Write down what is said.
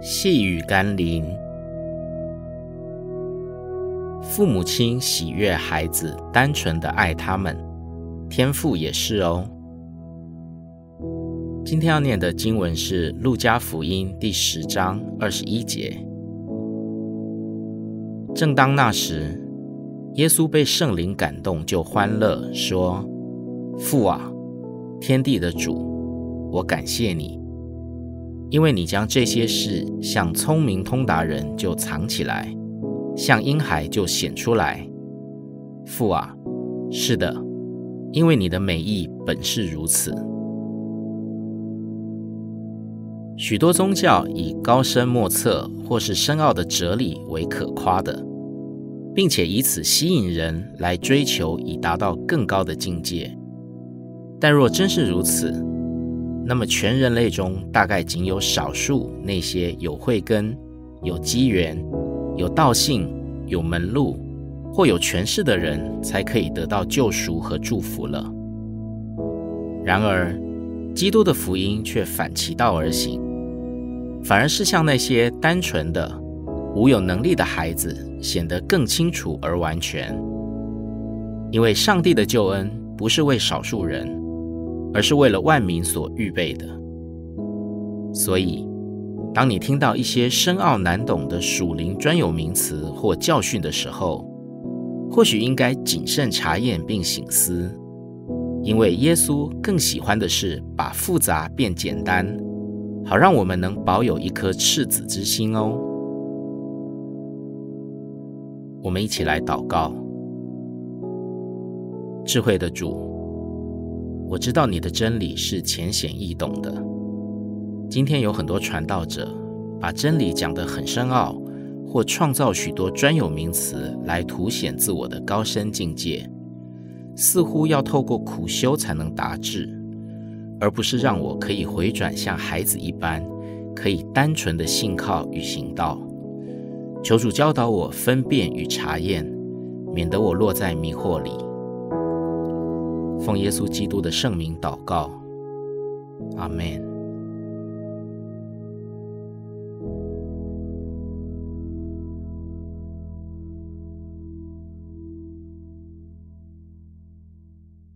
细雨甘霖，父母亲喜悦孩子单纯的爱他们，天父也是哦。今天要念的经文是《路加福音》第十章二十一节。正当那时，耶稣被圣灵感动，就欢乐说：“父啊，天地的主，我感谢你，因为你将这些事向聪明通达人就藏起来，向婴孩就显出来。父啊，是的，因为你的美意本是如此。”许多宗教以高深莫测或是深奥的哲理为可夸的，并且以此吸引人来追求，以达到更高的境界。但若真是如此，那么全人类中大概仅有少数那些有慧根、有机缘、有道性、有门路或有权势的人，才可以得到救赎和祝福了。然而，基督的福音却反其道而行。反而是向那些单纯的、无有能力的孩子显得更清楚而完全，因为上帝的救恩不是为少数人，而是为了万民所预备的。所以，当你听到一些深奥难懂的属灵专有名词或教训的时候，或许应该谨慎查验并省思，因为耶稣更喜欢的是把复杂变简单。好，让我们能保有一颗赤子之心哦。我们一起来祷告：智慧的主，我知道你的真理是浅显易懂的。今天有很多传道者把真理讲得很深奥，或创造许多专有名词来凸显自我的高深境界，似乎要透过苦修才能达至。而不是让我可以回转像孩子一般，可以单纯的信靠与行道。求主教导我分辨与查验，免得我落在迷惑里。奉耶稣基督的圣名祷告，阿门。